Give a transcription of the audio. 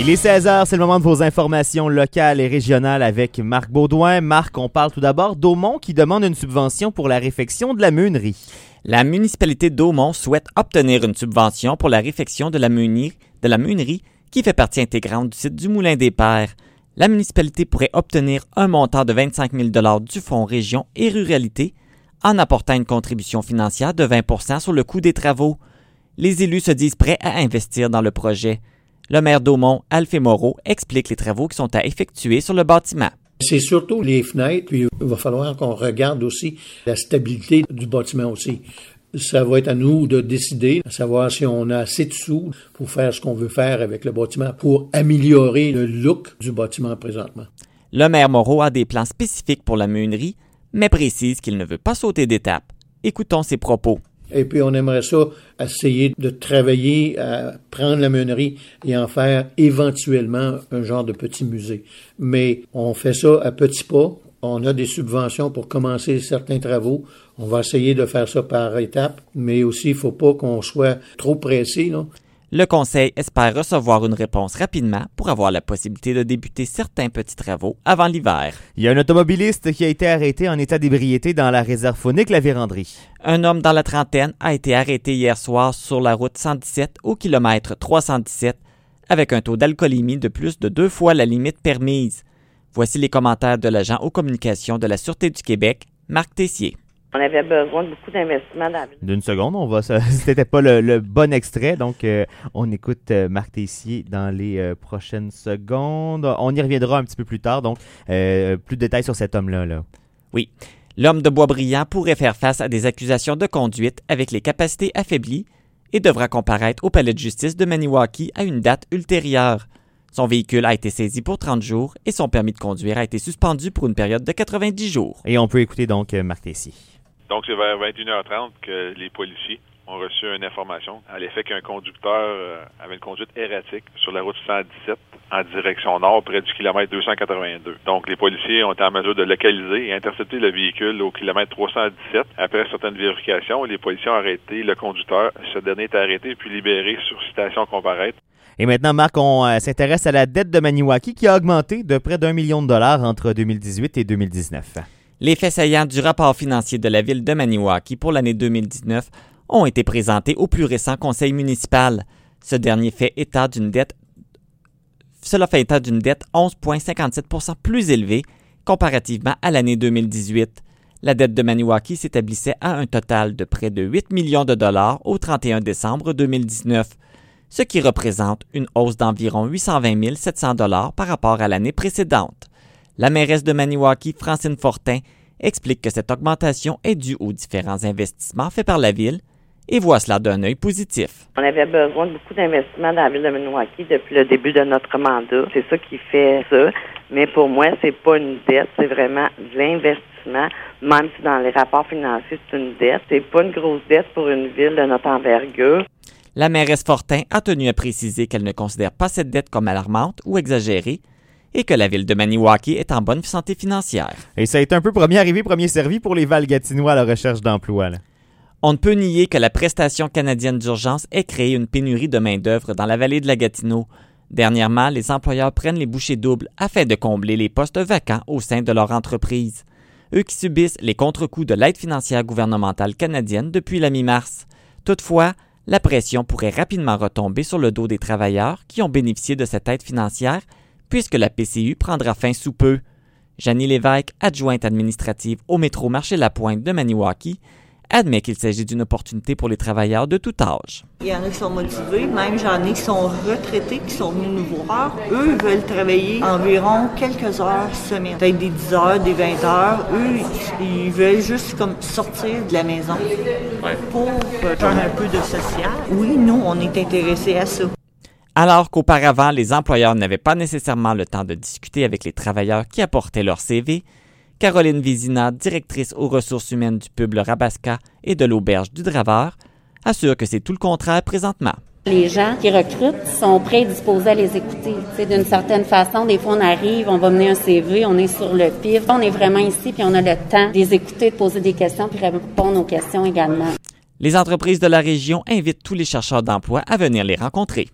Il est 16h, c'est le moment de vos informations locales et régionales avec Marc Baudouin. Marc, on parle tout d'abord d'Aumont qui demande une subvention pour la réfection de la meunerie. La municipalité d'Aumont souhaite obtenir une subvention pour la réfection de la meunerie, qui fait partie intégrante du site du Moulin des Pères. La municipalité pourrait obtenir un montant de 25 000 du Fonds Région et Ruralité en apportant une contribution financière de 20% sur le coût des travaux. Les élus se disent prêts à investir dans le projet. Le maire d'Aumont, Alphée Moreau, explique les travaux qui sont à effectuer sur le bâtiment. C'est surtout les fenêtres, puis il va falloir qu'on regarde aussi la stabilité du bâtiment aussi. Ça va être à nous de décider, à savoir si on a assez de sous pour faire ce qu'on veut faire avec le bâtiment, pour améliorer le look du bâtiment présentement. Le maire Moreau a des plans spécifiques pour la meunerie, mais précise qu'il ne veut pas sauter d'étape. Écoutons ses propos. Et puis, on aimerait ça essayer de travailler à prendre la meunerie et en faire éventuellement un genre de petit musée. Mais on fait ça à petits pas. On a des subventions pour commencer certains travaux. On va essayer de faire ça par étapes, mais aussi, il faut pas qu'on soit trop pressé. Là. Le Conseil espère recevoir une réponse rapidement pour avoir la possibilité de débuter certains petits travaux avant l'hiver. Il y a un automobiliste qui a été arrêté en état d'ébriété dans la réserve phonique La Vérandrie. Un homme dans la trentaine a été arrêté hier soir sur la route 117 au kilomètre 317 avec un taux d'alcoolémie de plus de deux fois la limite permise. Voici les commentaires de l'agent aux communications de la Sûreté du Québec, Marc Tessier. On avait besoin de beaucoup d'investissements dans la. D'une seconde, on va. C'était pas le, bon extrait, donc euh, on écoute euh, Marc Tessier dans les euh, prochaines secondes. On y reviendra un petit peu plus tard, donc plus de détails sur cet homme-là. Là. Oui. L'homme de Boisbriand pourrait faire face à des accusations de conduite avec les capacités affaiblies et devra comparaître au palais de justice de Maniwaki à une date ultérieure. Son véhicule a été saisi pour 30 jours et son permis de conduire a été suspendu pour une période de 90 jours. Et on peut écouter donc Marc Tessier. Donc, c'est vers 21h30 que les policiers ont reçu une information à l'effet qu'un conducteur euh, avait une conduite erratique sur la route 117 en direction nord, près du kilomètre 282. Donc, les policiers ont été en mesure de localiser et intercepter le véhicule au kilomètre 317. Après certaines vérifications, les policiers ont arrêté le conducteur. Ce dernier est arrêté puis libéré sur citation comparaître. Et maintenant, Marc, on euh, s'intéresse à la dette de Maniwaki qui a augmenté de près d'un million de dollars entre 2018 et 2019. Les faits saillants du rapport financier de la ville de Maniwaki pour l'année 2019 ont été présentés au plus récent conseil municipal. Ce dernier fait état d'une dette cela fait état d'une dette 11,57 plus élevée comparativement à l'année 2018. La dette de Maniwaki s'établissait à un total de près de 8 millions de dollars au 31 décembre 2019, ce qui représente une hausse d'environ 820 700 dollars par rapport à l'année précédente. La mairesse de Maniwaki, Francine Fortin, explique que cette augmentation est due aux différents investissements faits par la ville et voit cela d'un œil positif. On avait besoin de beaucoup d'investissements dans la ville de Maniwaki depuis le début de notre mandat. C'est ça qui fait ça. Mais pour moi, c'est pas une dette, c'est vraiment de l'investissement. Même si dans les rapports financiers, c'est une dette, c'est pas une grosse dette pour une ville de notre envergure. La mairesse Fortin a tenu à préciser qu'elle ne considère pas cette dette comme alarmante ou exagérée, et que la ville de Maniwaki est en bonne santé financière. Et ça a été un peu premier arrivé, premier servi pour les Val-Gatinois à la recherche d'emploi. On ne peut nier que la prestation canadienne d'urgence ait créé une pénurie de main-d'œuvre dans la vallée de la Gatineau. Dernièrement, les employeurs prennent les bouchées doubles afin de combler les postes vacants au sein de leur entreprise. Eux qui subissent les contre-coups de l'aide financière gouvernementale canadienne depuis la mi-mars. Toutefois, la pression pourrait rapidement retomber sur le dos des travailleurs qui ont bénéficié de cette aide financière puisque la PCU prendra fin sous peu. Janie Lévesque, adjointe administrative au métro Marché La Pointe de Maniwaki, admet qu'il s'agit d'une opportunité pour les travailleurs de tout âge. Il y en a qui sont motivés, même j'en ai qui sont retraités, qui sont venus nous voir. Eux veulent travailler environ quelques heures semaine, peut-être des 10 heures, des 20 heures. Eux, ils veulent juste comme sortir de la maison pour faire un peu de social. Oui, nous, on est intéressés à ça. Alors qu'auparavant, les employeurs n'avaient pas nécessairement le temps de discuter avec les travailleurs qui apportaient leur CV, Caroline Vizina, directrice aux ressources humaines du pub Rabasca et de l'auberge du Draveur, assure que c'est tout le contraire présentement. Les gens qui recrutent sont prêts et disposés à les écouter. D'une certaine façon, des fois on arrive, on va mener un CV, on est sur le pif, on est vraiment ici puis on a le temps de les écouter, de poser des questions puis répondre aux questions également. Les entreprises de la région invitent tous les chercheurs d'emploi à venir les rencontrer.